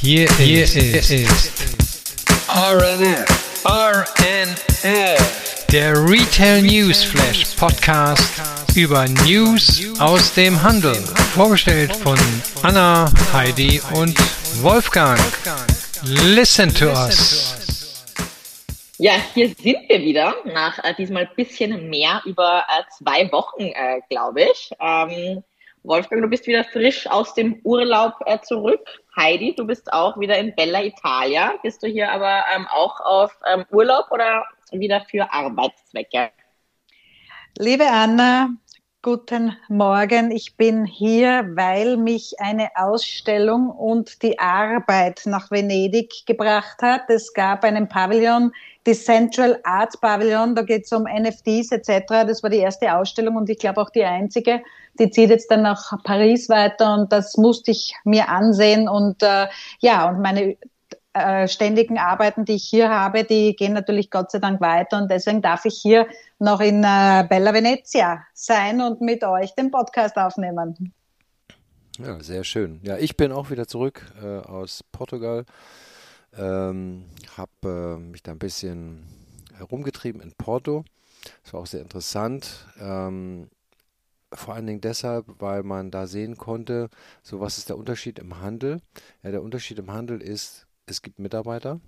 Hier, hier ist, ist RNF. RNF. Der Retail News Flash Podcast über News aus dem Handel. Vorgestellt von Anna, Heidi und Wolfgang. Listen to us. Ja, hier sind wir wieder nach äh, diesmal ein bisschen mehr über äh, zwei Wochen, äh, glaube ich. Ähm, Wolfgang, du bist wieder frisch aus dem Urlaub äh, zurück. Heidi, du bist auch wieder in Bella Italia. Bist du hier aber ähm, auch auf ähm, Urlaub oder wieder für Arbeitszwecke? Liebe Anna, guten Morgen. Ich bin hier, weil mich eine Ausstellung und die Arbeit nach Venedig gebracht hat. Es gab einen Pavillon, die Central Arts Pavillon, da geht es um NFTs etc. Das war die erste Ausstellung und ich glaube auch die einzige. Die zieht jetzt dann nach Paris weiter und das musste ich mir ansehen und äh, ja, und meine äh, ständigen Arbeiten, die ich hier habe, die gehen natürlich Gott sei Dank weiter und deswegen darf ich hier noch in äh, Bella Venezia sein und mit euch den Podcast aufnehmen. Ja, sehr schön. Ja, ich bin auch wieder zurück äh, aus Portugal. Ähm, habe äh, mich da ein bisschen herumgetrieben in Porto. Das war auch sehr interessant. Ähm, vor allen Dingen deshalb, weil man da sehen konnte, so was ist der Unterschied im Handel. Ja, der Unterschied im Handel ist, es gibt Mitarbeiter,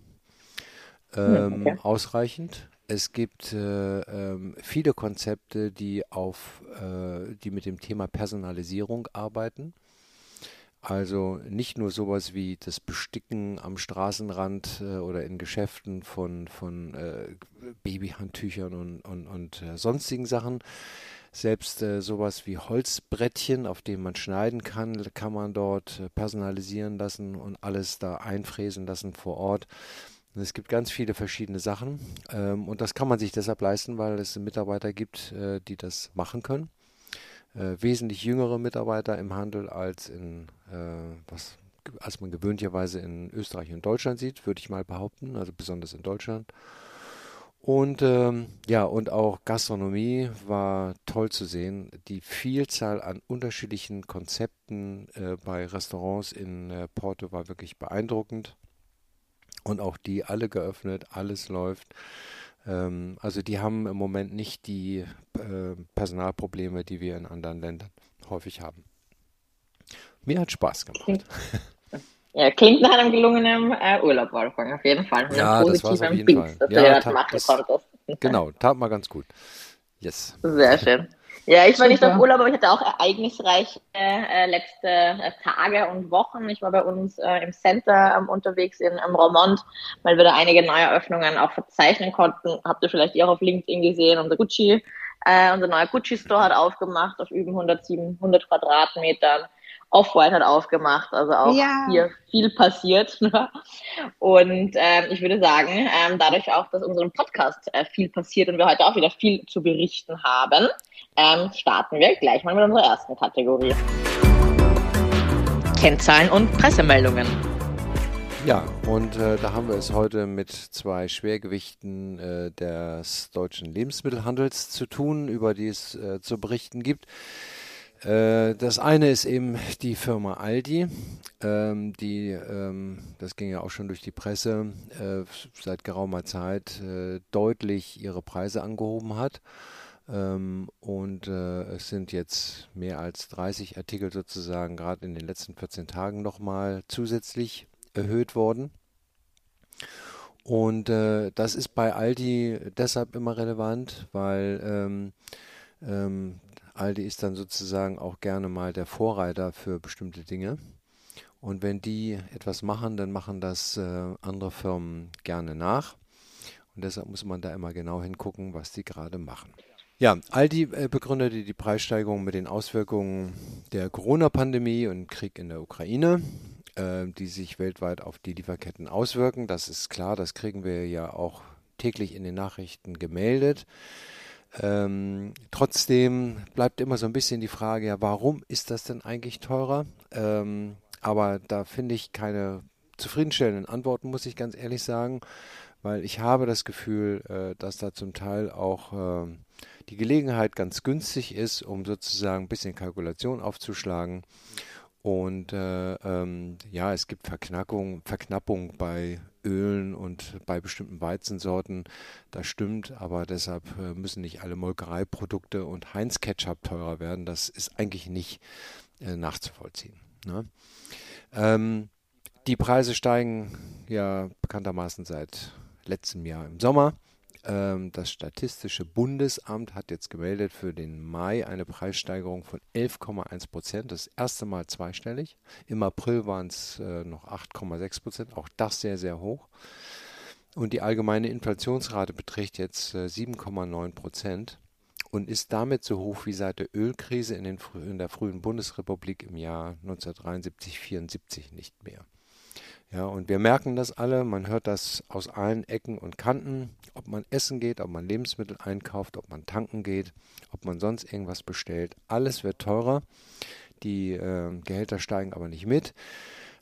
ähm, okay. ausreichend. Es gibt äh, äh, viele Konzepte, die auf, äh, die mit dem Thema Personalisierung arbeiten. Also nicht nur sowas wie das Besticken am Straßenrand äh, oder in Geschäften von, von äh, Babyhandtüchern und, und, und äh, sonstigen Sachen. Selbst äh, sowas wie Holzbrettchen, auf denen man schneiden kann, kann man dort äh, personalisieren lassen und alles da einfräsen lassen vor Ort. Es gibt ganz viele verschiedene Sachen ähm, und das kann man sich deshalb leisten, weil es Mitarbeiter gibt, äh, die das machen können äh, wesentlich jüngere Mitarbeiter im Handel als in was als man gewöhnlicherweise in Österreich und Deutschland sieht, würde ich mal behaupten, also besonders in Deutschland. Und ähm, ja, und auch Gastronomie war toll zu sehen. Die Vielzahl an unterschiedlichen Konzepten äh, bei Restaurants in äh, Porto war wirklich beeindruckend. Und auch die alle geöffnet, alles läuft. Ähm, also die haben im Moment nicht die äh, Personalprobleme, die wir in anderen Ländern häufig haben. Mir hat Spaß gemacht. Klingt, ja, klingt nach einem gelungenen äh, Urlaub, Wolfgang, auf jeden Fall. Ja, das war auf jeden Pings, Fall. Dass ja, du das machen das, konntest. Genau, tat mal ganz gut. Yes. Sehr schön. Ja, ich war nicht auf Urlaub, aber ich hatte auch ereignisreiche äh, letzte äh, Tage und Wochen. Ich war bei uns äh, im Center ähm, unterwegs in ähm, Romont, weil wir da einige neue Eröffnungen auch verzeichnen konnten. Habt ihr vielleicht auch auf LinkedIn gesehen, unser Gucci, äh, unser neuer Gucci-Store hat aufgemacht auf über 107, 100 Quadratmetern. Off-White hat aufgemacht, also auch ja. hier viel passiert. Und ähm, ich würde sagen, ähm, dadurch auch, dass unserem Podcast äh, viel passiert und wir heute auch wieder viel zu berichten haben, ähm, starten wir gleich mal mit unserer ersten Kategorie. Kennzahlen und Pressemeldungen. Ja, und äh, da haben wir es heute mit zwei Schwergewichten äh, des deutschen Lebensmittelhandels zu tun, über die es äh, zu berichten gibt. Äh, das eine ist eben die Firma Aldi, ähm, die, ähm, das ging ja auch schon durch die Presse, äh, seit geraumer Zeit äh, deutlich ihre Preise angehoben hat. Ähm, und äh, es sind jetzt mehr als 30 Artikel sozusagen gerade in den letzten 14 Tagen nochmal zusätzlich erhöht worden. Und äh, das ist bei Aldi deshalb immer relevant, weil ähm, ähm, Aldi ist dann sozusagen auch gerne mal der Vorreiter für bestimmte Dinge. Und wenn die etwas machen, dann machen das äh, andere Firmen gerne nach. Und deshalb muss man da immer genau hingucken, was die gerade machen. Ja, Aldi äh, begründete die Preissteigerung mit den Auswirkungen der Corona-Pandemie und Krieg in der Ukraine, äh, die sich weltweit auf die Lieferketten auswirken. Das ist klar, das kriegen wir ja auch täglich in den Nachrichten gemeldet. Ähm, trotzdem bleibt immer so ein bisschen die Frage, ja, warum ist das denn eigentlich teurer? Ähm, aber da finde ich keine zufriedenstellenden Antworten, muss ich ganz ehrlich sagen, weil ich habe das Gefühl, äh, dass da zum Teil auch äh, die Gelegenheit ganz günstig ist, um sozusagen ein bisschen Kalkulation aufzuschlagen Und äh, ähm, ja, es gibt Verknackung, Verknappung bei Ölen und bei bestimmten Weizensorten. Das stimmt, aber deshalb äh, müssen nicht alle Molkereiprodukte und Heinz Ketchup teurer werden. Das ist eigentlich nicht äh, nachzuvollziehen. Ne? Ähm, die Preise steigen ja bekanntermaßen seit letztem Jahr im Sommer. Ähm, das Statistische Bundesamt hat jetzt gemeldet für den Mai eine Preissteigerung von 11,1 Prozent. Das erste Mal zweistellig. Im April waren es äh, noch 8,6 Prozent. Auch das sehr, sehr hoch. Und die allgemeine Inflationsrate beträgt jetzt äh, 7,9 Prozent und ist damit so hoch wie seit der Ölkrise in, den, in der frühen Bundesrepublik im Jahr 1973-74 nicht mehr. Ja, und wir merken das alle, man hört das aus allen Ecken und Kanten, ob man essen geht, ob man Lebensmittel einkauft, ob man tanken geht, ob man sonst irgendwas bestellt. Alles wird teurer. Die äh, Gehälter steigen aber nicht mit.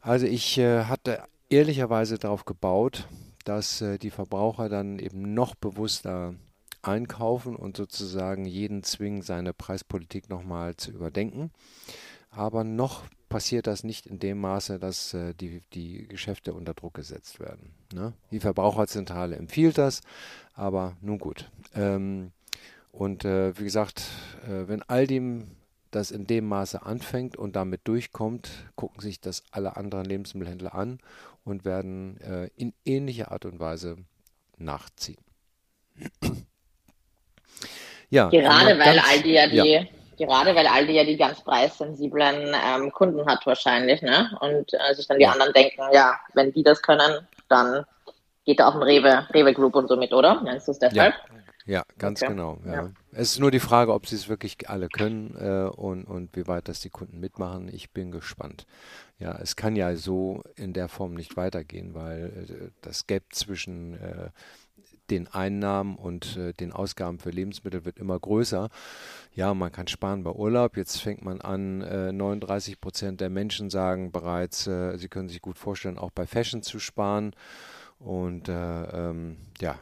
Also ich äh, hatte ehrlicherweise darauf gebaut, dass äh, die Verbraucher dann eben noch bewusster einkaufen und sozusagen jeden zwingen, seine Preispolitik nochmal zu überdenken. Aber noch passiert das nicht in dem Maße, dass äh, die, die Geschäfte unter Druck gesetzt werden. Ne? Die Verbraucherzentrale empfiehlt das, aber nun gut. Ähm, und äh, wie gesagt, äh, wenn Aldi das in dem Maße anfängt und damit durchkommt, gucken sich das alle anderen Lebensmittelhändler an und werden äh, in ähnlicher Art und Weise nachziehen. ja, Gerade weil Aldi ja die ja Gerade weil Aldi ja die ganz preissensiblen ähm, Kunden hat wahrscheinlich, ne? Und äh, sich dann die anderen denken, ja, wenn die das können, dann geht da auch ein Rewe, Rewe Group und so mit, oder? Meinst du es deshalb? Ja, ja ganz okay. genau. Ja. ja. Es ist nur die Frage, ob sie es wirklich alle können äh, und, und wie weit das die Kunden mitmachen. Ich bin gespannt. Ja, es kann ja so in der Form nicht weitergehen, weil äh, das Gap zwischen äh, den Einnahmen und äh, den Ausgaben für Lebensmittel wird immer größer. Ja, man kann sparen bei Urlaub. Jetzt fängt man an, äh, 39 Prozent der Menschen sagen bereits, äh, sie können sich gut vorstellen, auch bei Fashion zu sparen. Und äh, ähm, ja,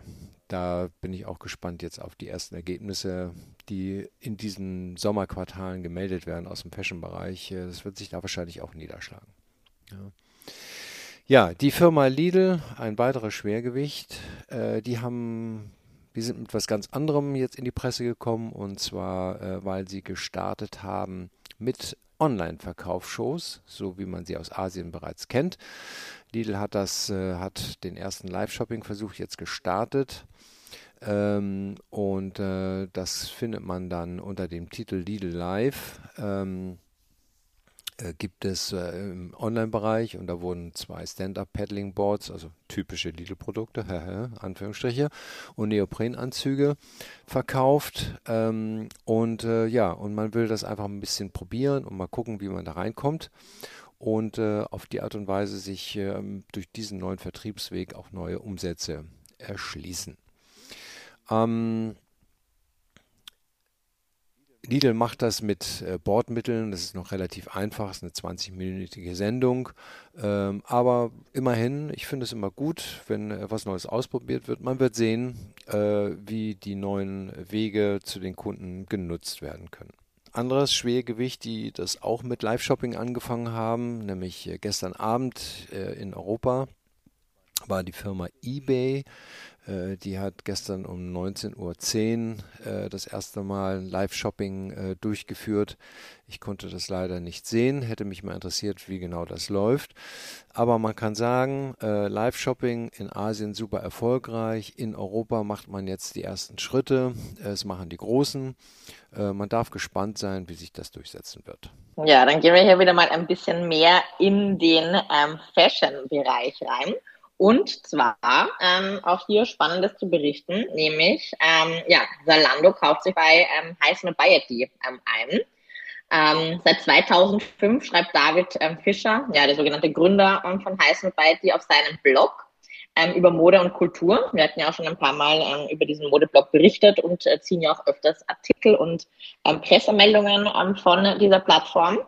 da bin ich auch gespannt jetzt auf die ersten Ergebnisse, die in diesen Sommerquartalen gemeldet werden aus dem Fashion-Bereich. Äh, das wird sich da wahrscheinlich auch niederschlagen. Ja. Ja, die Firma Lidl, ein weiteres Schwergewicht, äh, die haben, die sind mit was ganz anderem jetzt in die Presse gekommen und zwar, äh, weil sie gestartet haben mit Online-Verkaufsshows, so wie man sie aus Asien bereits kennt. Lidl hat das, äh, hat den ersten Live-Shopping-Versuch jetzt gestartet. Ähm, und äh, das findet man dann unter dem Titel Lidl Live. Ähm, äh, gibt es äh, im Online-Bereich und da wurden zwei Stand-Up-Paddling-Boards, also typische Lidl-Produkte, Anführungsstriche, und Neoprenanzüge verkauft. Ähm, und äh, ja, und man will das einfach ein bisschen probieren und mal gucken, wie man da reinkommt und äh, auf die Art und Weise sich ähm, durch diesen neuen Vertriebsweg auch neue Umsätze erschließen. Ähm, Lidl macht das mit äh, Bordmitteln, das ist noch relativ einfach, es ist eine 20-minütige Sendung. Ähm, aber immerhin, ich finde es immer gut, wenn äh, was Neues ausprobiert wird. Man wird sehen, äh, wie die neuen Wege zu den Kunden genutzt werden können. Anderes Schwergewicht, die das auch mit Live-Shopping angefangen haben, nämlich äh, gestern Abend äh, in Europa, war die Firma eBay. Äh, die hat gestern um 19.10 Uhr äh, das erste Mal Live-Shopping äh, durchgeführt. Ich konnte das leider nicht sehen, hätte mich mal interessiert, wie genau das läuft. Aber man kann sagen, Live-Shopping in Asien super erfolgreich. In Europa macht man jetzt die ersten Schritte. Es machen die Großen. Man darf gespannt sein, wie sich das durchsetzen wird. Ja, dann gehen wir hier wieder mal ein bisschen mehr in den ähm, Fashion-Bereich rein. Und zwar ähm, auch hier Spannendes zu berichten, nämlich ähm, ja, Zalando kauft sich bei ähm, Heisen Bayeti ähm, ein. Ähm, seit 2005 schreibt David ähm, Fischer, ja, der sogenannte Gründer ähm, von Heisen Bayeti, auf seinem Blog ähm, über Mode und Kultur. Wir hatten ja auch schon ein paar Mal ähm, über diesen Modeblog berichtet und äh, ziehen ja auch öfters Artikel und ähm, Pressemeldungen ähm, von dieser Plattform.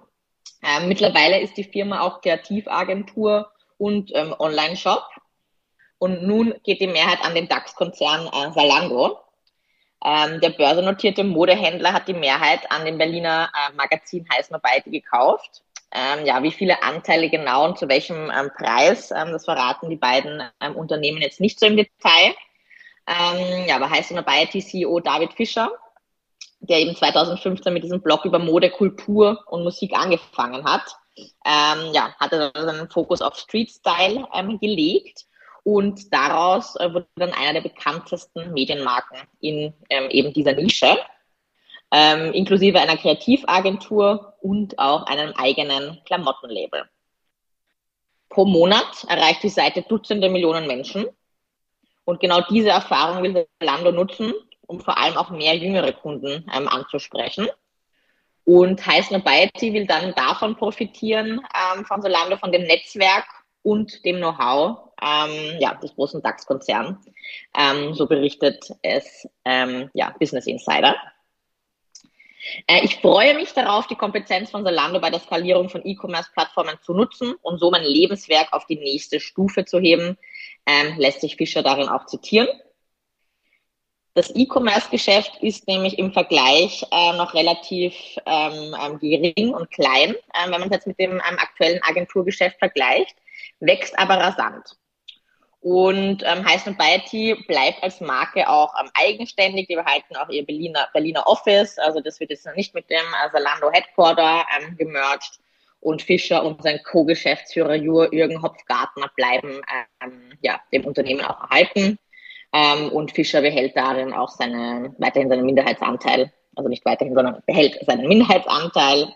Ähm, mittlerweile ist die Firma auch Kreativagentur und ähm, Online-Shop. Und nun geht die Mehrheit an den DAX-Konzern äh, Salando. Ähm, der börsennotierte Modehändler hat die Mehrheit an dem Berliner äh, Magazin Heiß Beite gekauft. Ähm, ja, wie viele Anteile genau und zu welchem ähm, Preis, ähm, das verraten die beiden ähm, Unternehmen jetzt nicht so im Detail. Ähm, ja, aber heißt dabei CEO David Fischer, der eben 2015 mit diesem Blog über Mode, Kultur und Musik angefangen hat. Ja, hatte dann einen Fokus auf Street Style gelegt und daraus äh, wurde dann einer der bekanntesten Medienmarken in ähm, eben dieser Nische, ähm, inklusive einer Kreativagentur und auch einem eigenen Klamottenlabel. Pro Monat erreicht die Seite Dutzende Millionen Menschen und genau diese Erfahrung will Zalando nutzen, um vor allem auch mehr jüngere Kunden ähm, anzusprechen. Und Heiß Nobiety will dann davon profitieren, ähm, von Solando, von dem Netzwerk und dem Know-how ähm, ja, des großen DAX-Konzerns. Ähm, so berichtet es ähm, ja, Business Insider. Äh, ich freue mich darauf, die Kompetenz von Solando bei der Skalierung von E-Commerce-Plattformen zu nutzen und so mein Lebenswerk auf die nächste Stufe zu heben, ähm, lässt sich Fischer darin auch zitieren. Das E-Commerce-Geschäft ist nämlich im Vergleich äh, noch relativ ähm, ähm, gering und klein, äh, wenn man es jetzt mit dem ähm, aktuellen Agenturgeschäft vergleicht, wächst aber rasant. Und ähm, Heiß und Beity bleibt als Marke auch ähm, eigenständig. Die behalten auch ihr Berliner, Berliner Office. Also das wird jetzt noch nicht mit dem äh, Zalando Headquarter ähm, gemerged. Und Fischer und sein Co-Geschäftsführer Jürgen Hopfgartner bleiben ähm, ja, dem Unternehmen auch erhalten. Ähm, und Fischer behält darin auch seine, weiterhin seinen Minderheitsanteil. Also nicht weiterhin, sondern behält seinen Minderheitsanteil.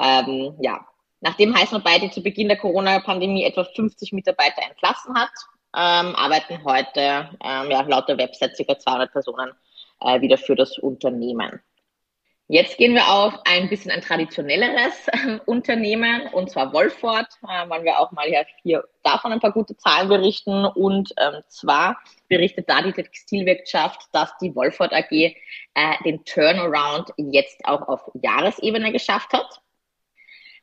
Ähm, ja, nachdem Heißen beide zu Beginn der Corona-Pandemie etwa 50 Mitarbeiter entlassen hat, ähm, arbeiten heute ähm, ja, laut der Website ca. 200 Personen äh, wieder für das Unternehmen. Jetzt gehen wir auf ein bisschen ein traditionelleres äh, Unternehmen, und zwar Wolford. Äh, wollen wir auch mal hier davon ein paar gute Zahlen berichten. Und ähm, zwar berichtet da die Textilwirtschaft, dass die Wolford AG äh, den Turnaround jetzt auch auf Jahresebene geschafft hat.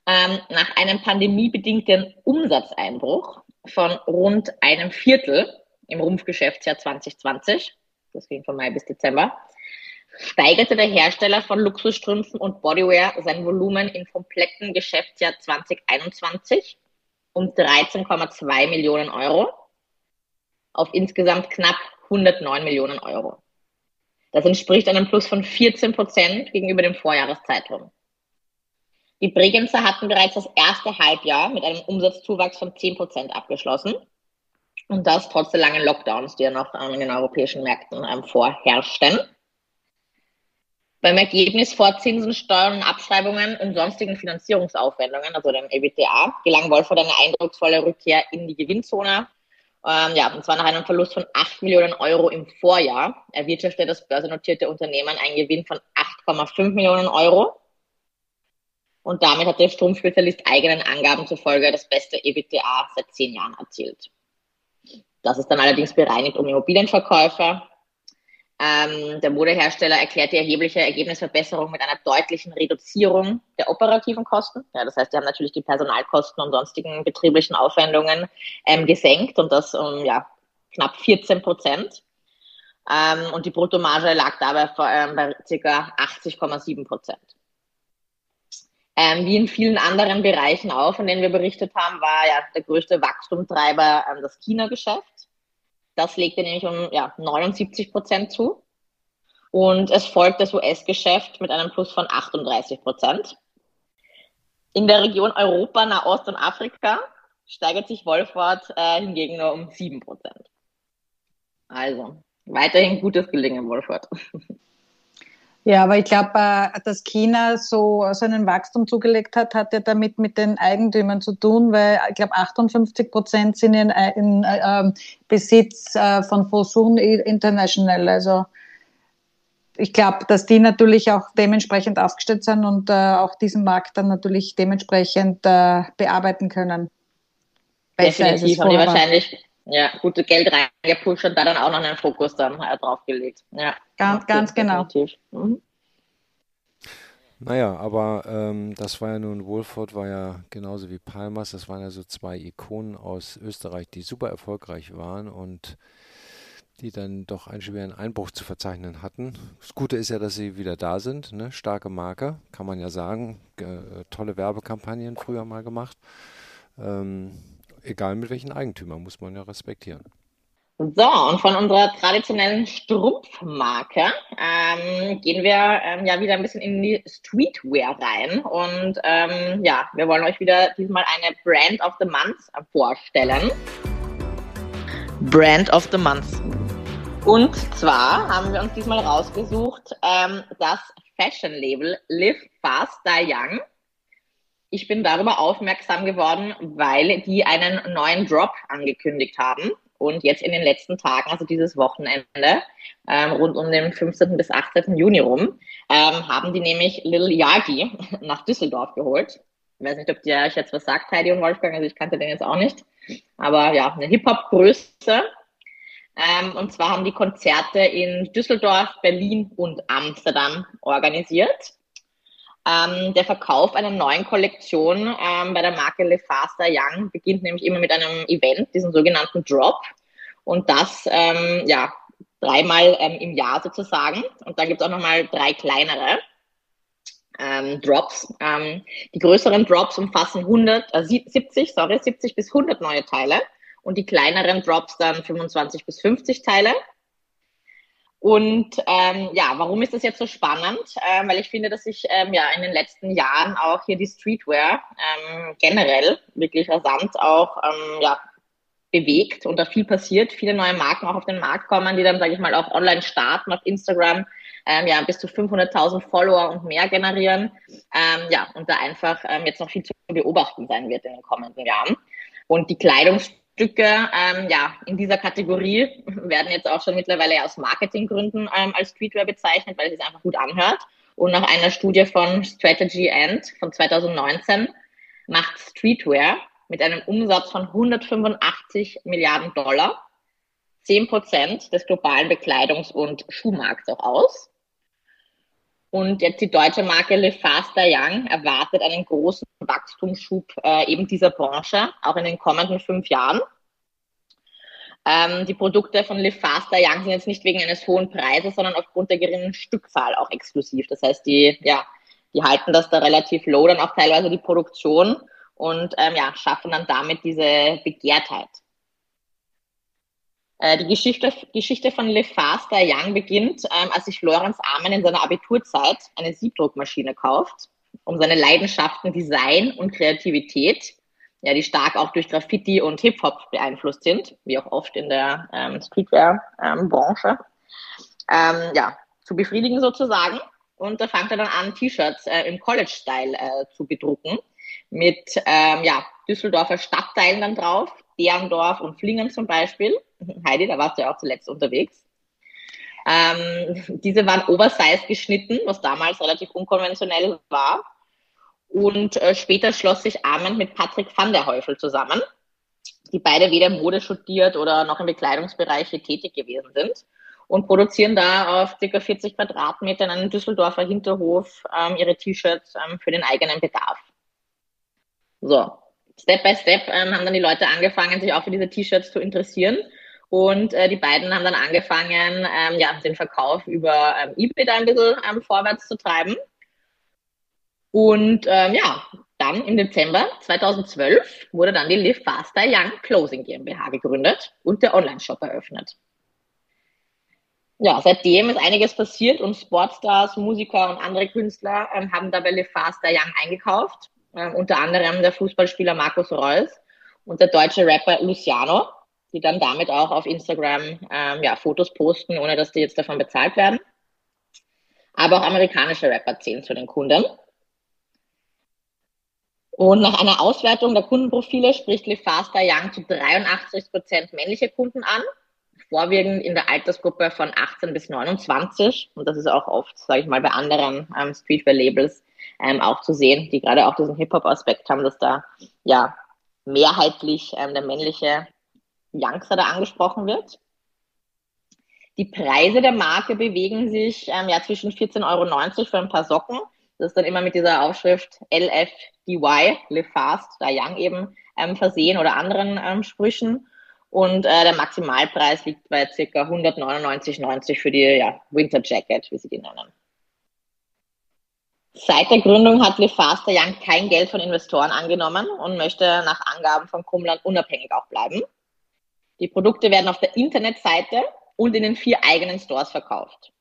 Ähm, nach einem pandemiebedingten Umsatzeinbruch von rund einem Viertel im Rumpfgeschäftsjahr 2020, das ging von Mai bis Dezember, steigerte der Hersteller von Luxusstrümpfen und Bodywear sein Volumen im kompletten Geschäftsjahr 2021 um 13,2 Millionen Euro auf insgesamt knapp 109 Millionen Euro. Das entspricht einem Plus von 14 Prozent gegenüber dem Vorjahreszeitraum. Die Bregenzer hatten bereits das erste Halbjahr mit einem Umsatzzuwachs von 10 Prozent abgeschlossen. Und das trotz der langen Lockdowns, die ja noch in den europäischen Märkten ähm, vorherrschten. Beim Ergebnis vor Zinsen, Steuern Abschreibungen und sonstigen Finanzierungsaufwendungen, also dem EBTA, gelang Wolford eine eindrucksvolle Rückkehr in die Gewinnzone. Ähm, ja, und zwar nach einem Verlust von 8 Millionen Euro im Vorjahr erwirtschaftete das börsennotierte Unternehmen einen Gewinn von 8,5 Millionen Euro. Und damit hat der Stromspezialist eigenen Angaben zufolge das beste EBTA seit zehn Jahren erzielt. Das ist dann allerdings bereinigt um Immobilienverkäufer ähm, der Modehersteller erklärt die erhebliche Ergebnisverbesserung mit einer deutlichen Reduzierung der operativen Kosten. Ja, das heißt, die haben natürlich die Personalkosten und sonstigen betrieblichen Aufwendungen ähm, gesenkt und das um ja, knapp 14 Prozent. Ähm, und die Bruttomarge lag dabei ähm, bei ca. 80,7 Prozent. Ähm, wie in vielen anderen Bereichen auch, von denen wir berichtet haben, war ja der größte Wachstumtreiber ähm, das China-Geschäft. Das legte nämlich um ja, 79 Prozent zu. Und es folgt das US-Geschäft mit einem Plus von 38 Prozent. In der Region Europa, Nahost und Afrika steigert sich Wolford äh, hingegen nur um 7 Prozent. Also, weiterhin gutes Gelingen, Wolford. Ja, aber ich glaube, äh, dass China so, so einen Wachstum zugelegt hat, hat ja damit mit den Eigentümern zu tun, weil ich glaube 58 Prozent sind in, in äh, Besitz äh, von Fosun International. Also ich glaube, dass die natürlich auch dementsprechend aufgestellt sind und äh, auch diesen Markt dann natürlich dementsprechend äh, bearbeiten können. Besser Definitiv haben die wahrscheinlich ja, gute Geld reingepusht und da dann auch noch einen Fokus dann äh, draufgelegt. Ja, ganz, ganz genau. Mhm. Naja, aber ähm, das war ja nun, Wolford war ja genauso wie Palmas, das waren ja so zwei Ikonen aus Österreich, die super erfolgreich waren und die dann doch einen schweren Einbruch zu verzeichnen hatten. Das Gute ist ja, dass sie wieder da sind. Ne? Starke Marke, kann man ja sagen. Äh, tolle Werbekampagnen früher mal gemacht. Ähm, egal mit welchen Eigentümern, muss man ja respektieren. So, und von unserer traditionellen Strumpfmarke ähm, gehen wir ähm, ja wieder ein bisschen in die Streetwear rein. Und ähm, ja, wir wollen euch wieder diesmal eine Brand of the Month vorstellen. Brand of the Month. Und zwar haben wir uns diesmal rausgesucht ähm, das Fashion-Label Live Fast Die Young. Ich bin darüber aufmerksam geworden, weil die einen neuen Drop angekündigt haben. Und jetzt in den letzten Tagen, also dieses Wochenende, ähm, rund um den 15. bis 18. Juni rum, ähm, haben die nämlich Lil Yagi nach Düsseldorf geholt. Ich weiß nicht, ob dir euch jetzt was sagt, Heidi und Wolfgang, also ich kannte den jetzt auch nicht. Aber ja, eine Hip-Hop-Größe. Ähm, und zwar haben die Konzerte in Düsseldorf, Berlin und Amsterdam organisiert. Ähm, der Verkauf einer neuen Kollektion ähm, bei der Marke Le Faster Young beginnt nämlich immer mit einem Event, diesen sogenannten Drop. Und das, ähm, ja, dreimal ähm, im Jahr sozusagen. Und dann gibt es auch nochmal drei kleinere ähm, Drops. Ähm, die größeren Drops umfassen 100, äh, 70, sorry, 70 bis 100 neue Teile. Und die kleineren Drops dann 25 bis 50 Teile. Und ähm, ja, warum ist das jetzt so spannend? Ähm, weil ich finde, dass sich ähm, ja in den letzten Jahren auch hier die Streetwear ähm, generell wirklich rasant auch ähm, ja, bewegt und da viel passiert, viele neue Marken auch auf den Markt kommen, die dann, sage ich mal, auch online starten auf Instagram, ähm, ja, bis zu 500.000 Follower und mehr generieren, ähm, ja, und da einfach ähm, jetzt noch viel zu beobachten sein wird in den kommenden Jahren. Und die Kleidungs Stücke ähm, ja, in dieser Kategorie werden jetzt auch schon mittlerweile aus Marketinggründen ähm, als Streetwear bezeichnet, weil es sich einfach gut anhört. Und nach einer Studie von Strategy End von 2019 macht Streetwear mit einem Umsatz von 185 Milliarden Dollar 10 Prozent des globalen Bekleidungs- und Schuhmarkts auch aus. Und jetzt die deutsche Marke Le Faster Young erwartet einen großen Wachstumsschub äh, eben dieser Branche, auch in den kommenden fünf Jahren. Ähm, die Produkte von Le Faster Young sind jetzt nicht wegen eines hohen Preises, sondern aufgrund der geringen Stückzahl auch exklusiv. Das heißt, die, ja, die halten das da relativ low, dann auch teilweise die Produktion und ähm, ja, schaffen dann damit diese Begehrtheit. Äh, die Geschichte, Geschichte von Le Faster Young beginnt, ähm, als sich Lorenz Amen in seiner Abiturzeit eine Siebdruckmaschine kauft, um seine Leidenschaften Design und Kreativität, ja, die stark auch durch Graffiti und Hip-Hop beeinflusst sind, wie auch oft in der ähm, Streetwear-Branche, ähm, ja, zu befriedigen sozusagen. Und da fängt er dann an, T-Shirts äh, im College-Style äh, zu bedrucken, mit ähm, ja, Düsseldorfer Stadtteilen dann drauf, Derendorf und Flingen zum Beispiel. Heidi, da warst du ja auch zuletzt unterwegs. Ähm, diese waren oversize geschnitten, was damals relativ unkonventionell war. Und äh, später schloss sich Arment mit Patrick van der Häufel zusammen, die beide weder Mode studiert oder noch im Bekleidungsbereich tätig gewesen sind und produzieren da auf ca. 40 Quadratmetern einen Düsseldorfer Hinterhof ähm, ihre T-Shirts ähm, für den eigenen Bedarf. So, Step by Step ähm, haben dann die Leute angefangen, sich auch für diese T-Shirts zu interessieren. Und äh, die beiden haben dann angefangen, ähm, ja, den Verkauf über ähm, eBay da ein bisschen ähm, vorwärts zu treiben. Und ähm, ja, dann im Dezember 2012 wurde dann die Live Faster Young Closing GmbH gegründet und der Online-Shop eröffnet. Ja, seitdem ist einiges passiert und Sportstars, Musiker und andere Künstler ähm, haben dabei Live Faster Young eingekauft äh, unter anderem der Fußballspieler Markus Reus und der deutsche Rapper Luciano, die dann damit auch auf Instagram ähm, ja, Fotos posten, ohne dass die jetzt davon bezahlt werden. Aber auch amerikanische Rapper zählen zu den Kunden. Und nach einer Auswertung der Kundenprofile spricht LeFaster Young zu 83 Prozent männliche Kunden an, vorwiegend in der Altersgruppe von 18 bis 29. Und das ist auch oft, sage ich mal, bei anderen ähm, Streetwear-Labels ähm, auch zu sehen, die gerade auch diesen Hip-Hop-Aspekt haben, dass da ja mehrheitlich ähm, der männliche Youngster da angesprochen wird. Die Preise der Marke bewegen sich ähm, ja zwischen 14,90 Euro für ein paar Socken. Das ist dann immer mit dieser Aufschrift LFDY, Live Fast, da Young eben ähm, versehen oder anderen ähm, Sprüchen. und äh, der Maximalpreis liegt bei ca. 199,90 für die ja, Winter Jacket, wie sie die nennen. Seit der Gründung hat Lefaster Young kein Geld von Investoren angenommen und möchte nach Angaben von Kumland unabhängig auch bleiben. Die Produkte werden auf der Internetseite und in den vier eigenen Stores verkauft.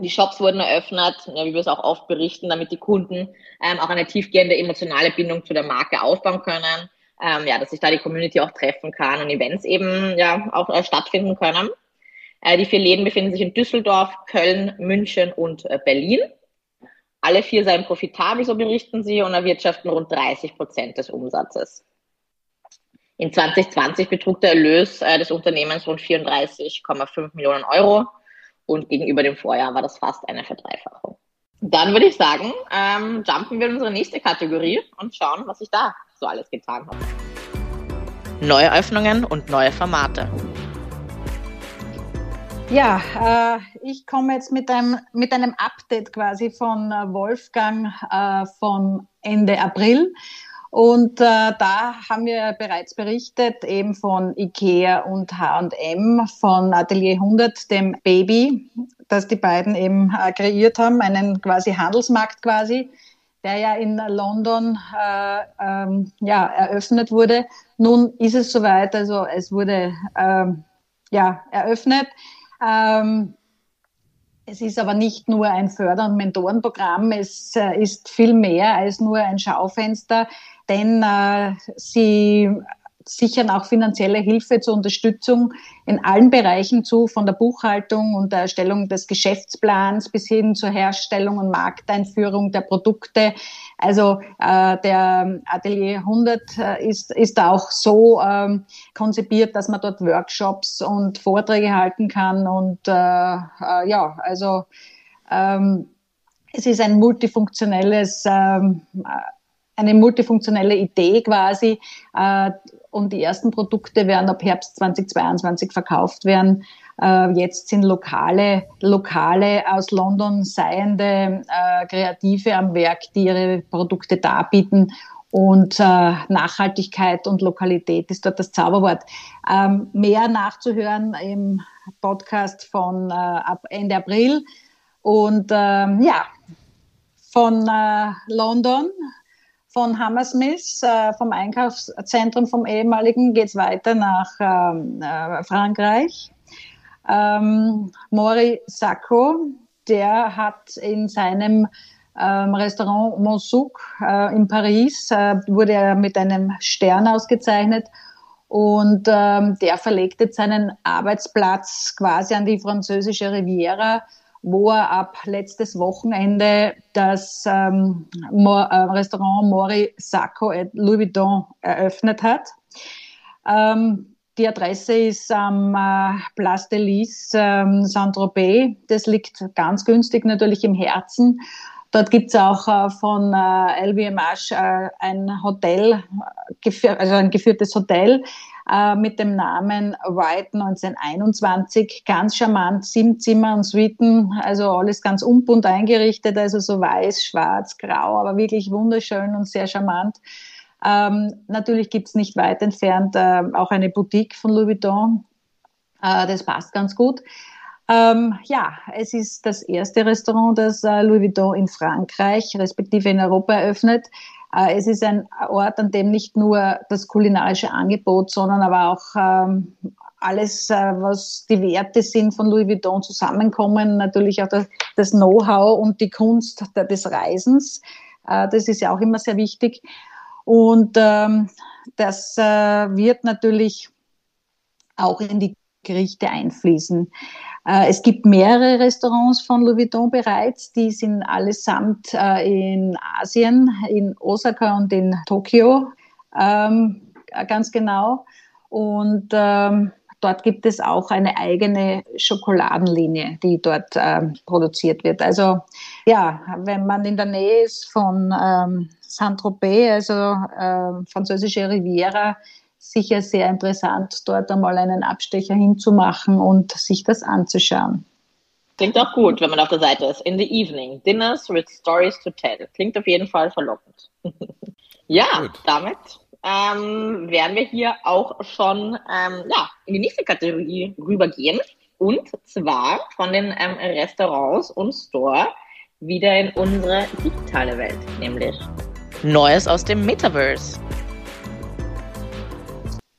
Die Shops wurden eröffnet, ja, wie wir es auch oft berichten, damit die Kunden ähm, auch eine tiefgehende emotionale Bindung zu der Marke aufbauen können. Ähm, ja, dass sich da die Community auch treffen kann und Events eben ja auch äh, stattfinden können. Äh, die vier Läden befinden sich in Düsseldorf, Köln, München und äh, Berlin. Alle vier seien profitabel, so berichten sie, und erwirtschaften rund 30 Prozent des Umsatzes. In 2020 betrug der Erlös äh, des Unternehmens rund 34,5 Millionen Euro und gegenüber dem Vorjahr war das fast eine Verdreifachung. Dann würde ich sagen, ähm, jumpen wir in unsere nächste Kategorie und schauen, was sich da so alles getan hat. Neue Öffnungen und neue Formate. Ja, äh, ich komme jetzt mit einem, mit einem Update quasi von äh, Wolfgang äh, von Ende April. Und äh, da haben wir bereits berichtet, eben von IKEA und H&M, von Atelier 100, dem Baby, das die beiden eben äh, kreiert haben, einen quasi Handelsmarkt quasi, der ja in London äh, ähm, ja, eröffnet wurde. Nun ist es soweit, also es wurde ähm, ja, eröffnet. Ähm, es ist aber nicht nur ein Förder- und Mentorenprogramm, es äh, ist viel mehr als nur ein Schaufenster denn äh, sie sichern auch finanzielle Hilfe zur Unterstützung in allen Bereichen zu, von der Buchhaltung und der Erstellung des Geschäftsplans bis hin zur Herstellung und Markteinführung der Produkte. Also äh, der Atelier 100 äh, ist, ist auch so ähm, konzipiert, dass man dort Workshops und Vorträge halten kann. Und äh, äh, ja, also ähm, es ist ein multifunktionelles ähm, eine multifunktionelle Idee quasi. Äh, und die ersten Produkte werden ab Herbst 2022 verkauft werden. Äh, jetzt sind lokale, lokale aus London seiende äh, Kreative am Werk, die ihre Produkte darbieten. Und Nachhaltigkeit und Lokalität ist dort das Zauberwort. Ähm, mehr nachzuhören im Podcast von ab Ende April. Und ähm, ja, von London von Hammersmith, äh, vom Einkaufszentrum vom ehemaligen, geht es weiter nach ähm, äh, Frankreich. Ähm, Mori Sacco, der hat in seinem ähm, Restaurant Monsouk äh, in Paris, wurde er mit einem Stern ausgezeichnet und ähm, der verlegt jetzt seinen Arbeitsplatz quasi an die französische Riviera wo er ab letztes Wochenende das ähm, Mo äh, Restaurant Mori Sacco et Louis Vuitton eröffnet hat. Ähm, die Adresse ist am äh, Place de Lys ähm, Saint-Tropez. Das liegt ganz günstig natürlich im Herzen. Dort gibt es auch äh, von äh, LVMH äh, ein Hotel, äh, also ein geführtes Hotel äh, mit dem Namen White 1921. Ganz charmant, sieben Zimmer und Suiten, also alles ganz unbunt eingerichtet, also so weiß, schwarz, grau, aber wirklich wunderschön und sehr charmant. Ähm, natürlich gibt's nicht weit entfernt äh, auch eine Boutique von Louis Vuitton. Äh, das passt ganz gut. Ähm, ja, es ist das erste Restaurant, das äh, Louis Vuitton in Frankreich, respektive in Europa eröffnet. Äh, es ist ein Ort, an dem nicht nur das kulinarische Angebot, sondern aber auch ähm, alles, äh, was die Werte sind von Louis Vuitton zusammenkommen, natürlich auch das, Know-how und die Kunst des Reisens. Äh, das ist ja auch immer sehr wichtig. Und ähm, das wird natürlich auch in die Gerichte einfließen. Äh, es gibt mehrere Restaurants von Louis Vuitton bereits, die sind allesamt äh, in Asien, in Osaka und in Tokio ähm, ganz genau. Und ähm, dort gibt es auch eine eigene Schokoladenlinie, die dort ähm, produziert wird. Also ja, wenn man in der Nähe ist von Saint-Tropez, also äh, französische Riviera, sicher sehr interessant, dort einmal einen Abstecher hinzumachen und sich das anzuschauen. Klingt auch gut, wenn man auf der Seite ist. In the evening, dinners with stories to tell. Klingt auf jeden Fall verlockend. ja, gut. damit ähm, werden wir hier auch schon ähm, ja, in die nächste Kategorie rübergehen. Und zwar von den ähm, Restaurants und Store wieder in unsere digitale Welt, nämlich Neues aus dem Metaverse.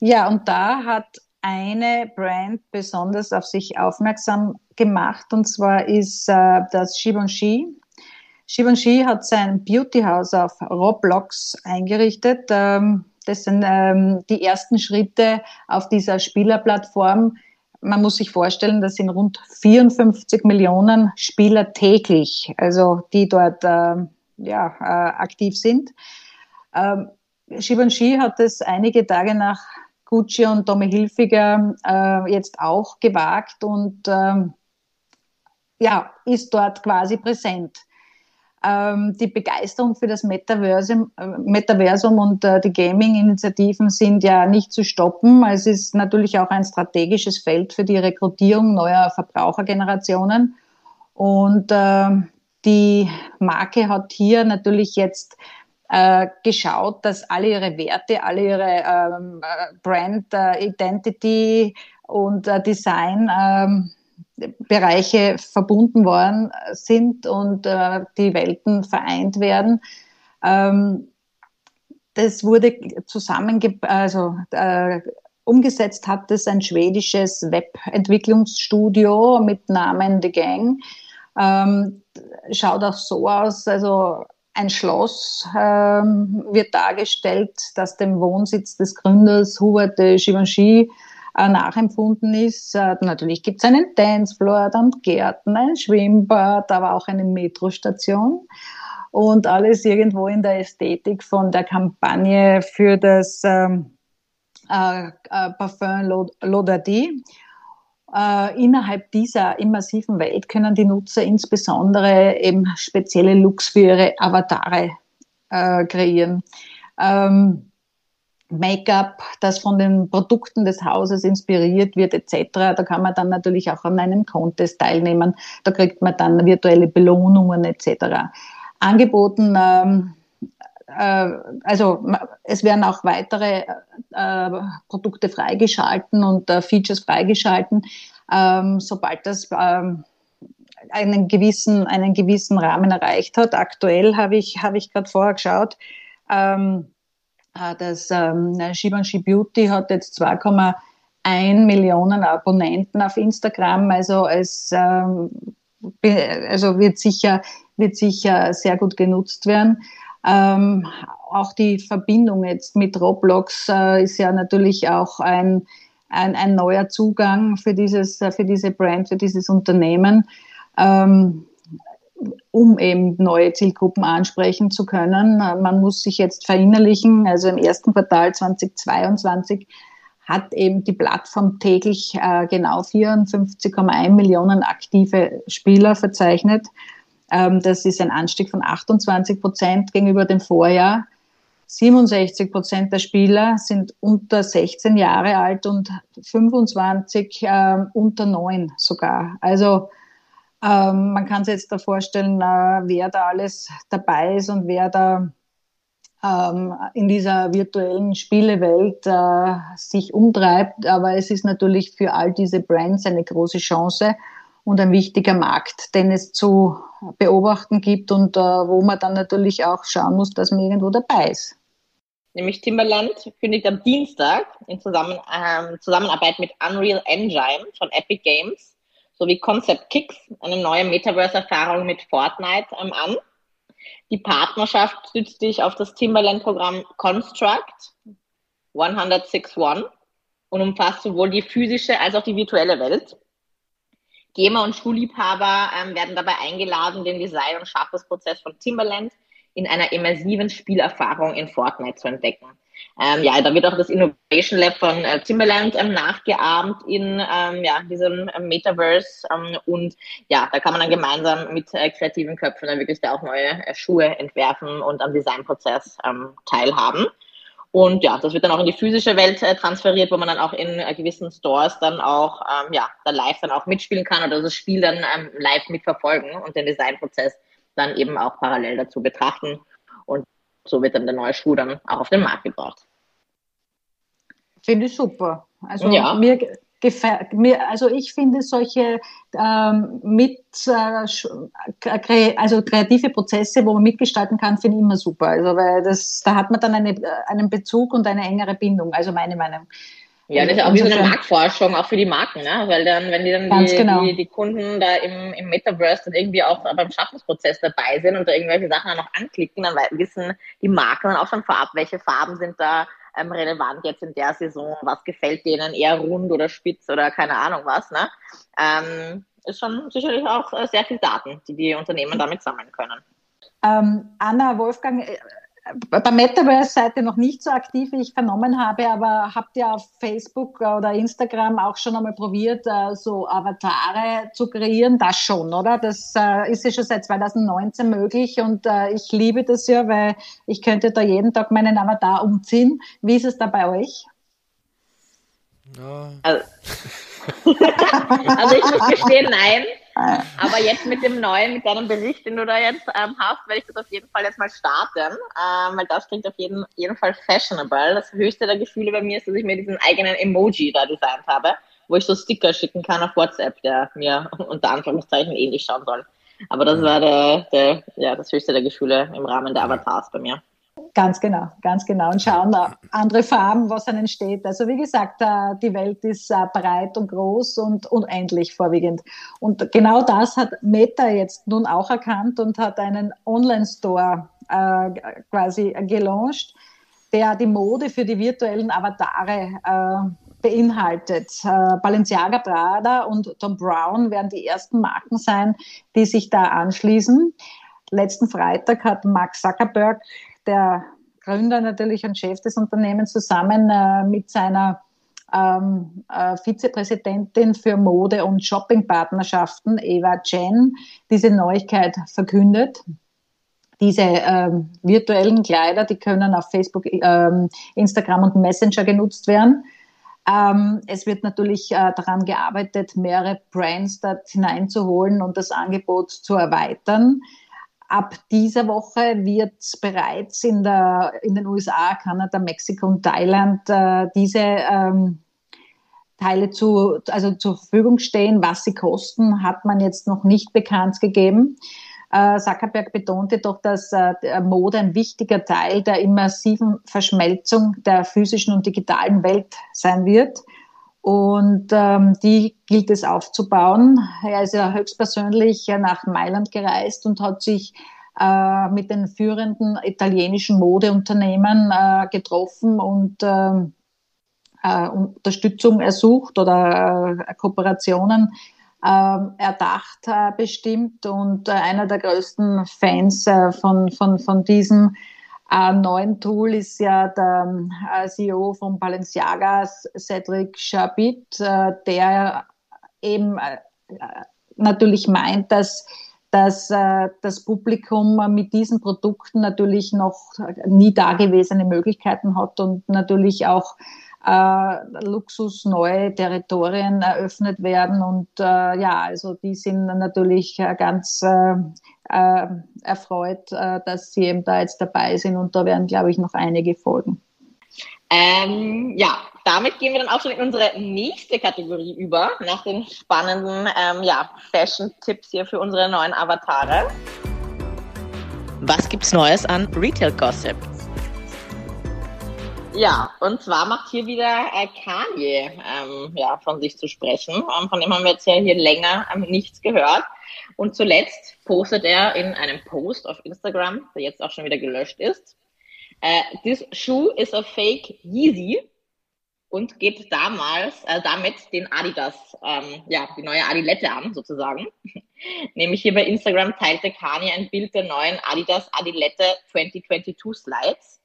Ja, und da hat eine Brand besonders auf sich aufmerksam gemacht, und zwar ist äh, das Givenchy. Givenchy hat sein Beautyhaus auf Roblox eingerichtet. Ähm, das sind ähm, die ersten Schritte auf dieser Spielerplattform. Man muss sich vorstellen, das sind rund 54 Millionen Spieler täglich, also die dort äh, ja, äh, aktiv sind. Ähm, Givenchy hat es einige Tage nach Gucci und Tommy Hilfiger äh, jetzt auch gewagt und ähm, ja, ist dort quasi präsent ähm, die Begeisterung für das Metaversum, äh, Metaversum und äh, die Gaming-Initiativen sind ja nicht zu stoppen. Es ist natürlich auch ein strategisches Feld für die Rekrutierung neuer Verbrauchergenerationen. Und äh, die Marke hat hier natürlich jetzt äh, geschaut, dass alle ihre Werte, alle ihre ähm, äh, Brand äh, Identity und äh, Design ähm, Bereiche verbunden worden sind und äh, die Welten vereint werden. Ähm, das wurde zusammenge also äh, umgesetzt hat es ein schwedisches Webentwicklungsstudio mit Namen The Gang. Ähm, schaut auch so aus, also ein Schloss ähm, wird dargestellt, das dem Wohnsitz des Gründers Hubert de Givenchy äh, nachempfunden ist. Äh, natürlich gibt es einen Dancefloor, dann Gärten, ein Schwimmbad, aber auch eine Metrostation und alles irgendwo in der Ästhetik von der Kampagne für das ähm, äh, äh, Parfum Lodadi. Äh, innerhalb dieser immersiven Welt können die Nutzer insbesondere eben spezielle Looks für ihre Avatare äh, kreieren. Ähm, Make-up, das von den Produkten des Hauses inspiriert wird etc. Da kann man dann natürlich auch an einem Contest teilnehmen. Da kriegt man dann virtuelle Belohnungen etc. Angeboten, ähm, äh, also es werden auch weitere äh, Produkte freigeschalten und äh, Features freigeschalten, ähm, sobald das ähm, einen gewissen, einen gewissen Rahmen erreicht hat. Aktuell habe ich, habe ich gerade vorher geschaut, ähm, Ah, das ähm, Givenchy Beauty hat jetzt 2,1 Millionen Abonnenten auf Instagram. Also es ähm, also wird sicher wird sicher sehr gut genutzt werden. Ähm, auch die Verbindung jetzt mit Roblox äh, ist ja natürlich auch ein, ein, ein neuer Zugang für dieses für diese Brand für dieses Unternehmen. Ähm, um eben neue Zielgruppen ansprechen zu können. Man muss sich jetzt verinnerlichen, also im ersten Quartal 2022 hat eben die Plattform täglich äh, genau 54,1 Millionen aktive Spieler verzeichnet. Ähm, das ist ein Anstieg von 28 Prozent gegenüber dem Vorjahr. 67 Prozent der Spieler sind unter 16 Jahre alt und 25 äh, unter 9 sogar. Also ähm, man kann sich jetzt da vorstellen, äh, wer da alles dabei ist und wer da ähm, in dieser virtuellen Spielewelt äh, sich umtreibt. Aber es ist natürlich für all diese Brands eine große Chance und ein wichtiger Markt, den es zu beobachten gibt und äh, wo man dann natürlich auch schauen muss, dass man irgendwo dabei ist. Nämlich Timberland kündigt am Dienstag in Zusammen, ähm, Zusammenarbeit mit Unreal Engine von Epic Games sowie Concept Kicks eine neue Metaverse-Erfahrung mit Fortnite ähm, an. Die Partnerschaft stützt sich auf das Timberland-Programm Construct 161 und umfasst sowohl die physische als auch die virtuelle Welt. Gamer und Schulliebhaber ähm, werden dabei eingeladen, den Design- und Schaffensprozess von Timberland in einer immersiven Spielerfahrung in Fortnite zu entdecken. Ähm, ja, da wird auch das Innovation Lab von äh, Timberland ähm, nachgeahmt in ähm, ja, diesem ähm, Metaverse. Ähm, und ja, da kann man dann gemeinsam mit äh, kreativen Köpfen dann wirklich da auch neue äh, Schuhe entwerfen und am Designprozess ähm, teilhaben. Und ja, das wird dann auch in die physische Welt äh, transferiert, wo man dann auch in äh, gewissen Stores dann auch ähm, ja, da live dann auch mitspielen kann oder das Spiel dann ähm, live mitverfolgen und den Designprozess dann eben auch parallel dazu betrachten. Und so wird dann der neue Schuh dann auch auf den Markt gebracht. Finde ich super. Also ja. mir, mir, also ich finde solche ähm, mit, äh, also kreative Prozesse, wo man mitgestalten kann, finde ich immer super. Also weil das, da hat man dann eine, einen Bezug und eine engere Bindung. Also meine Meinung. Ja, das ist auch wie so eine Marktforschung, auch für die Marken, ne? weil dann, wenn die dann die, genau. die, die, Kunden da im, im Metaverse dann irgendwie auch beim Schaffensprozess dabei sind und da irgendwelche Sachen dann noch anklicken, dann wissen die Marken dann auch schon vorab, welche Farben sind da ähm, relevant jetzt in der Saison, was gefällt denen eher rund oder spitz oder keine Ahnung was. Ne? Ähm, ist schon sicherlich auch äh, sehr viel Daten, die die Unternehmen damit sammeln können. Ähm, Anna, Wolfgang, äh, bei Metaverse-Seite noch nicht so aktiv, wie ich vernommen habe, aber habt ihr auf Facebook oder Instagram auch schon einmal probiert, äh, so Avatare zu kreieren? Das schon, oder? Das äh, ist ja schon seit 2019 möglich und äh, ich liebe das ja, weil ich könnte da jeden Tag meinen Avatar umziehen. Wie ist es da bei euch? Ja. Also, also ich muss gestehen, nein. Aber jetzt mit dem neuen, mit deinem Bericht, den du da jetzt ähm, hast, werde ich das auf jeden Fall jetzt mal starten, ähm, weil das klingt auf jeden, jeden Fall fashionable. Das höchste der Gefühle bei mir ist, dass ich mir diesen eigenen Emoji da designt habe, wo ich so Sticker schicken kann auf WhatsApp, der mir unter Anführungszeichen ähnlich schauen soll. Aber das war der, der, ja, das höchste der Gefühle im Rahmen der Avatars bei mir. Ganz genau, ganz genau. Und schauen andere Farben, was dann entsteht. Also wie gesagt, äh, die Welt ist äh, breit und groß und unendlich vorwiegend. Und genau das hat Meta jetzt nun auch erkannt und hat einen Online-Store äh, quasi gelauncht, der die Mode für die virtuellen Avatare beinhaltet. Balenciaga, Prada und Tom Brown werden die ersten Marken sein, die sich da anschließen. Letzten Freitag hat Mark Zuckerberg der Gründer natürlich und Chef des Unternehmens zusammen äh, mit seiner ähm, äh, Vizepräsidentin für Mode- und Shoppingpartnerschaften, Eva Chen, diese Neuigkeit verkündet. Diese ähm, virtuellen Kleider, die können auf Facebook, ähm, Instagram und Messenger genutzt werden. Ähm, es wird natürlich äh, daran gearbeitet, mehrere Brands dort hineinzuholen und das Angebot zu erweitern. Ab dieser Woche wird bereits in, der, in den USA, Kanada, Mexiko und Thailand äh, diese ähm, Teile zu, also zur Verfügung stehen. Was sie kosten, hat man jetzt noch nicht bekannt gegeben. Äh, Zuckerberg betonte doch, dass äh, Mode ein wichtiger Teil der immersiven Verschmelzung der physischen und digitalen Welt sein wird. Und ähm, die gilt es aufzubauen. Er ist ja höchstpersönlich nach Mailand gereist und hat sich äh, mit den führenden italienischen Modeunternehmen äh, getroffen und ähm, äh, Unterstützung ersucht oder äh, Kooperationen ähm, erdacht äh, bestimmt. Und äh, einer der größten Fans von, von, von diesem äh, neuen Tool ist ja der äh, CEO von Balenciaga, Cedric Chabit, äh, der eben äh, natürlich meint, dass dass das Publikum mit diesen Produkten natürlich noch nie dagewesene Möglichkeiten hat und natürlich auch äh, Luxus neue Territorien eröffnet werden. Und äh, ja, also die sind natürlich äh, ganz äh, äh, erfreut, äh, dass sie eben da jetzt dabei sind. Und da werden, glaube ich, noch einige folgen. Ähm, ja, damit gehen wir dann auch schon in unsere nächste Kategorie über, nach den spannenden ähm, ja, Fashion-Tipps hier für unsere neuen Avatare. Was gibt's Neues an Retail-Gossip? Ja, und zwar macht hier wieder äh, Kanye ähm, ja, von sich zu sprechen. Ähm, von dem haben wir jetzt ja hier länger ähm, nichts gehört. Und zuletzt postet er in einem Post auf Instagram, der jetzt auch schon wieder gelöscht ist, äh, This shoe is a fake Yeezy und geht damals, äh, damit den Adidas, ähm, ja, die neue Adilette an, sozusagen. Nämlich hier bei Instagram teilte Kanye ein Bild der neuen Adidas Adilette 2022 Slides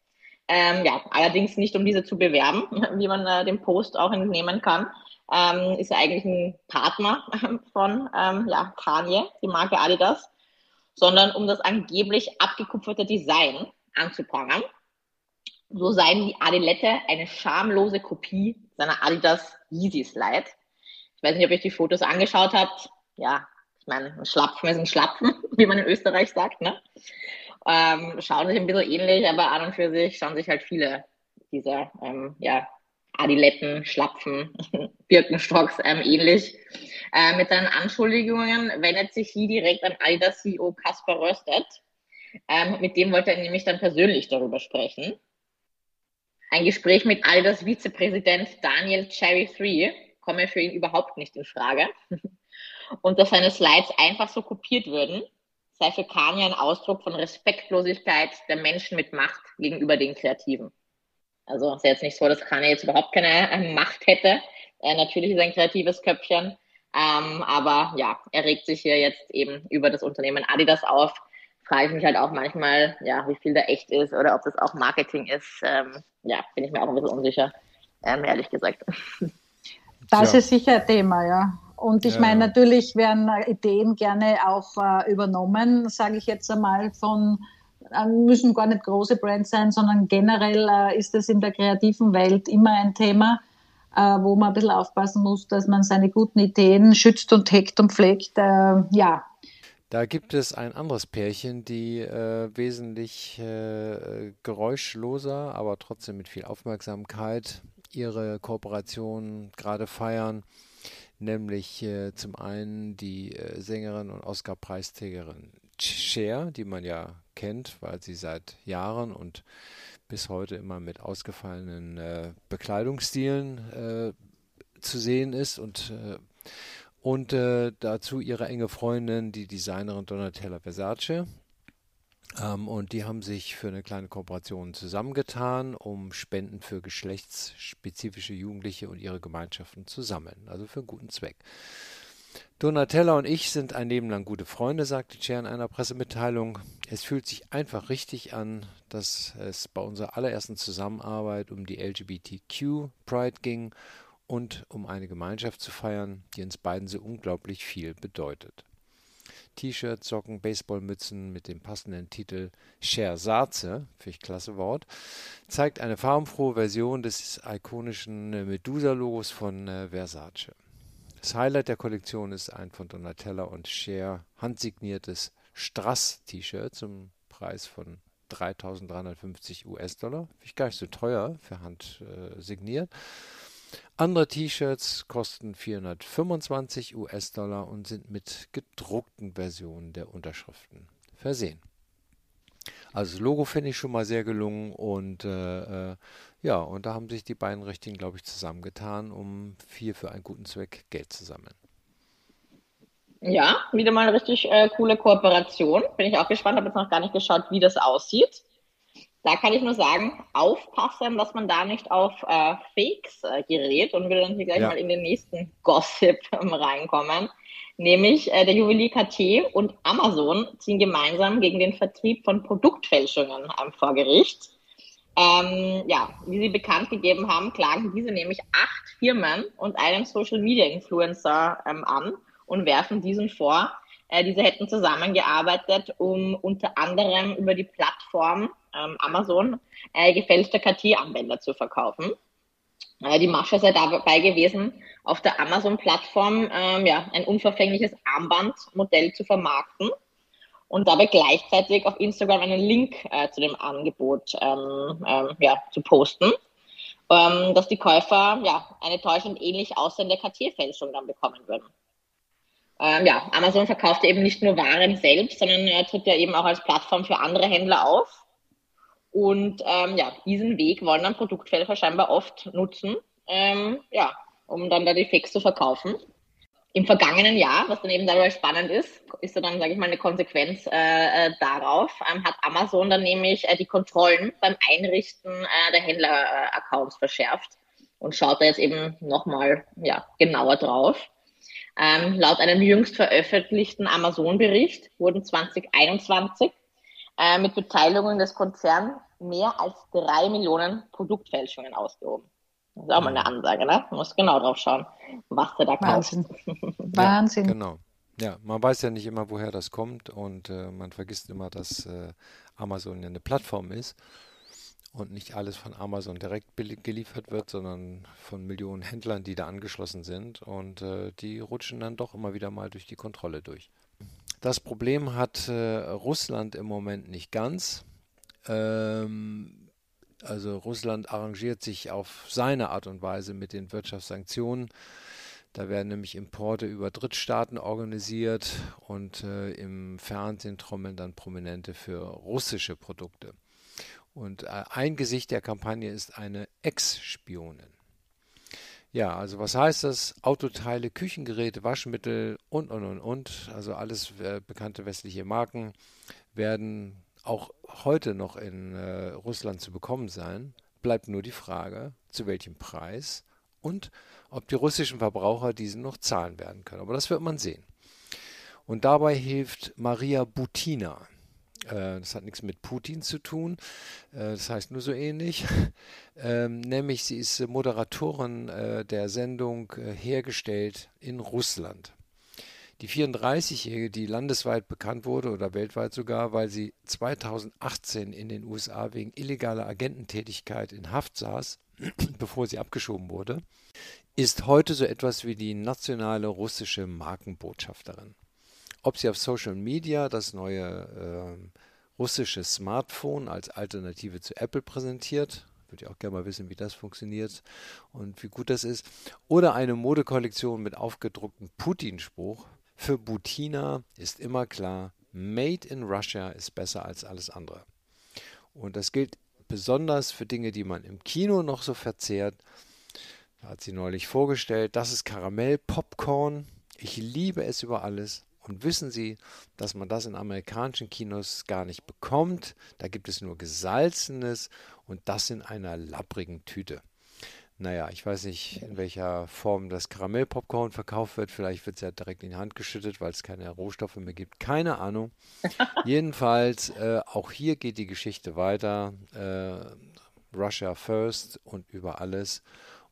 ähm, ja, allerdings nicht, um diese zu bewerben, wie man äh, dem Post auch entnehmen kann. Ähm, ist ja eigentlich ein Partner von ähm, ja, Kanye, die Marke Adidas, sondern um das angeblich abgekupferte Design anzuprangern. So seien die Adilette eine schamlose Kopie seiner Adidas Yeezy Slide. Ich weiß nicht, ob ihr die Fotos angeschaut habt. Ja, ich meine, ein Schlapfen ist ein Schlapfen, wie man in Österreich sagt. Ne? Ähm, schauen sich ein bisschen ähnlich, aber an und für sich schauen sich halt viele dieser ähm, ja, Adiletten, Schlapfen, Birkenstocks ähm, ähnlich. Äh, mit seinen Anschuldigungen wendet sich hier direkt an Adidas CEO Kaspar Röstet. Ähm, mit dem wollte er nämlich dann persönlich darüber sprechen. Ein Gespräch mit Adidas Vizepräsident Daniel Cherry 3 komme für ihn überhaupt nicht in Frage. Und dass seine Slides einfach so kopiert würden, sei für Kanye ein Ausdruck von Respektlosigkeit der Menschen mit Macht gegenüber den Kreativen. Also es ist jetzt nicht so, dass Kanye jetzt überhaupt keine äh, Macht hätte. Äh, natürlich ist er ein kreatives Köpfchen. Ähm, aber ja, er regt sich hier jetzt eben über das Unternehmen Adidas auf. Frage ich mich halt auch manchmal, ja, wie viel da echt ist oder ob das auch Marketing ist. Ähm, ja, bin ich mir auch ein bisschen unsicher, ähm, ehrlich gesagt. Das ja. ist sicher ein Thema, ja. Und ich ja. meine, natürlich werden Ideen gerne auch äh, übernommen, sage ich jetzt einmal, von äh, müssen gar nicht große Brands sein, sondern generell äh, ist es in der kreativen Welt immer ein Thema, äh, wo man ein bisschen aufpassen muss, dass man seine guten Ideen schützt und hegt und pflegt. Äh, ja. Da gibt es ein anderes Pärchen, die äh, wesentlich geräuschloser, aber trotzdem mit viel Aufmerksamkeit ihre Kooperation gerade feiern nämlich äh, zum einen die äh, Sängerin und Oscar-Preisträgerin Cher, die man ja kennt, weil sie seit Jahren und bis heute immer mit ausgefallenen äh, Bekleidungsstilen äh, zu sehen ist und äh, und äh, dazu ihre enge Freundin, die Designerin Donatella Versace, ähm, und die haben sich für eine kleine Kooperation zusammengetan, um Spenden für geschlechtsspezifische Jugendliche und ihre Gemeinschaften zu sammeln. Also für einen guten Zweck. Donatella und ich sind ein Leben lang gute Freunde, sagte Cher in einer Pressemitteilung. Es fühlt sich einfach richtig an, dass es bei unserer allerersten Zusammenarbeit um die LGBTQ Pride ging und um eine Gemeinschaft zu feiern, die uns beiden so unglaublich viel bedeutet. T-Shirts, Socken, Baseballmützen mit dem passenden Titel Scherzarze, finde ich klasse Wort, zeigt eine farbenfrohe Version des ikonischen Medusa-Logos von äh, Versace. Das Highlight der Kollektion ist ein von Donatella und Cher handsigniertes Strass-T-Shirt zum Preis von 3.350 US-Dollar. Finde ich gar nicht so teuer für Hand äh. Andere T-Shirts kosten 425 US-Dollar und sind mit gedruckten Versionen der Unterschriften versehen. Also das Logo finde ich schon mal sehr gelungen und äh, äh, ja, und da haben sich die beiden Richtigen, glaube ich, zusammengetan, um viel für einen guten Zweck Geld zu sammeln. Ja, wieder mal eine richtig äh, coole Kooperation. Bin ich auch gespannt, habe jetzt noch gar nicht geschaut, wie das aussieht. Da kann ich nur sagen, aufpassen, dass man da nicht auf äh, Fakes äh, gerät und wir dann hier gleich ja. mal in den nächsten Gossip ähm, reinkommen. Nämlich äh, der Juwelier KT und Amazon ziehen gemeinsam gegen den Vertrieb von Produktfälschungen ähm, vor Gericht. Ähm, ja, wie sie bekannt gegeben haben, klagen diese nämlich acht Firmen und einen Social Media Influencer ähm, an und werfen diesen vor, äh, diese hätten zusammengearbeitet, um unter anderem über die Plattform ähm, Amazon äh, gefälschte KT-Anwender zu verkaufen. Äh, die Masche sei dabei gewesen, auf der Amazon-Plattform ähm, ja, ein unverfängliches Armbandmodell zu vermarkten und dabei gleichzeitig auf Instagram einen Link äh, zu dem Angebot ähm, ähm, ja, zu posten, ähm, dass die Käufer ja, eine täuschend ähnlich aussehende KT-Fälschung dann bekommen würden ähm, ja, Amazon verkauft eben nicht nur Waren selbst, sondern er tritt ja eben auch als Plattform für andere Händler auf. Und ähm, ja, diesen Weg wollen dann Produktfälscher scheinbar oft nutzen, ähm, ja, um dann da die Fakes zu verkaufen. Im vergangenen Jahr, was dann eben dabei spannend ist, ist dann, sage ich mal, eine Konsequenz äh, äh, darauf, ähm, hat Amazon dann nämlich äh, die Kontrollen beim Einrichten äh, der Händler-Accounts verschärft und schaut da jetzt eben nochmal ja, genauer drauf. Ähm, laut einem jüngst veröffentlichten Amazon-Bericht wurden 2021 äh, mit Beteiligungen des Konzerns mehr als drei Millionen Produktfälschungen ausgehoben. Das ist auch mal eine Ansage, ne? Man muss genau drauf schauen, was du da kaufst. Wahnsinn. Wahnsinn. Ja, genau. Ja, man weiß ja nicht immer, woher das kommt und äh, man vergisst immer, dass äh, Amazon ja eine Plattform ist und nicht alles von Amazon direkt geliefert wird, sondern von Millionen Händlern, die da angeschlossen sind und äh, die rutschen dann doch immer wieder mal durch die Kontrolle durch. Das Problem hat äh, Russland im Moment nicht ganz. Ähm, Also Russland arrangiert sich auf seine Art und Weise mit den Wirtschaftssanktionen. Da werden nämlich Importe über Drittstaaten organisiert und äh, im Fernsehen trommeln dann Prominente für russische Produkte. Und äh, ein Gesicht der Kampagne ist eine Ex-Spionin. Ja, also was heißt das? Autoteile, Küchengeräte, Waschmittel und, und, und, und. Also alles äh, bekannte westliche Marken werden auch heute noch in äh, Russland zu bekommen sein. Bleibt nur die Frage, zu welchem Preis und ob die russischen Verbraucher diesen noch zahlen werden können. Aber das wird man sehen. Und dabei hilft Maria Butina. Äh, das hat nichts mit Putin zu tun, äh, das heißt nur so ähnlich. Ähm, nämlich sie ist Moderatorin äh, der Sendung Hergestellt in Russland. Die 34-Jährige, die landesweit bekannt wurde oder weltweit sogar, weil sie 2018 in den USA wegen illegaler Agententätigkeit in Haft saß, bevor sie abgeschoben wurde, ist heute so etwas wie die nationale russische Markenbotschafterin. Ob sie auf Social Media das neue äh, russische Smartphone als Alternative zu Apple präsentiert, würde ich auch gerne mal wissen, wie das funktioniert und wie gut das ist, oder eine Modekollektion mit aufgedrucktem Putin-Spruch. Für Butina ist immer klar, Made in Russia ist besser als alles andere. Und das gilt besonders für Dinge, die man im Kino noch so verzehrt. Da hat sie neulich vorgestellt, das ist Karamell, Popcorn. Ich liebe es über alles. Und wissen Sie, dass man das in amerikanischen Kinos gar nicht bekommt? Da gibt es nur gesalzenes und das in einer lapprigen Tüte. Naja, ich weiß nicht, in welcher Form das Karamellpopcorn verkauft wird. Vielleicht wird es ja direkt in die Hand geschüttet, weil es keine Rohstoffe mehr gibt. Keine Ahnung. Jedenfalls, äh, auch hier geht die Geschichte weiter. Äh, Russia first und über alles.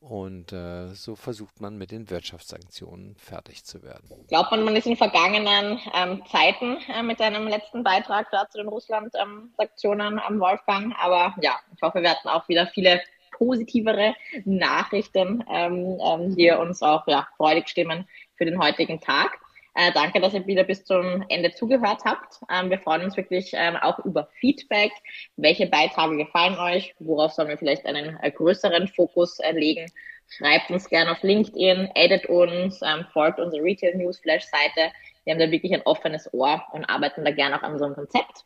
Und äh, so versucht man mit den Wirtschaftssanktionen fertig zu werden. Glaubt man, man ist in vergangenen ähm, Zeiten äh, mit einem letzten Beitrag da zu den Russland-Sanktionen ähm, am Wolfgang. Aber ja, ich hoffe, wir hatten auch wieder viele positivere Nachrichten, ähm, ähm die uns auch ja, freudig stimmen für den heutigen Tag. Äh, danke, dass ihr wieder bis zum Ende zugehört habt. Ähm, wir freuen uns wirklich ähm, auch über Feedback. Welche Beiträge gefallen euch? Worauf sollen wir vielleicht einen äh, größeren Fokus äh, legen? Schreibt uns gerne auf LinkedIn, edit uns, ähm, folgt unsere Retail Newsflash Seite. Wir haben da wirklich ein offenes Ohr und arbeiten da gerne auch an unserem Konzept.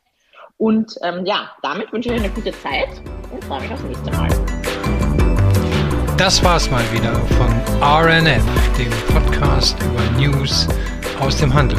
Und ähm, ja, damit wünsche ich euch eine gute Zeit und freue mich aufs nächste Mal. Das war's mal wieder von RNF, dem Podcast über News aus dem Handel.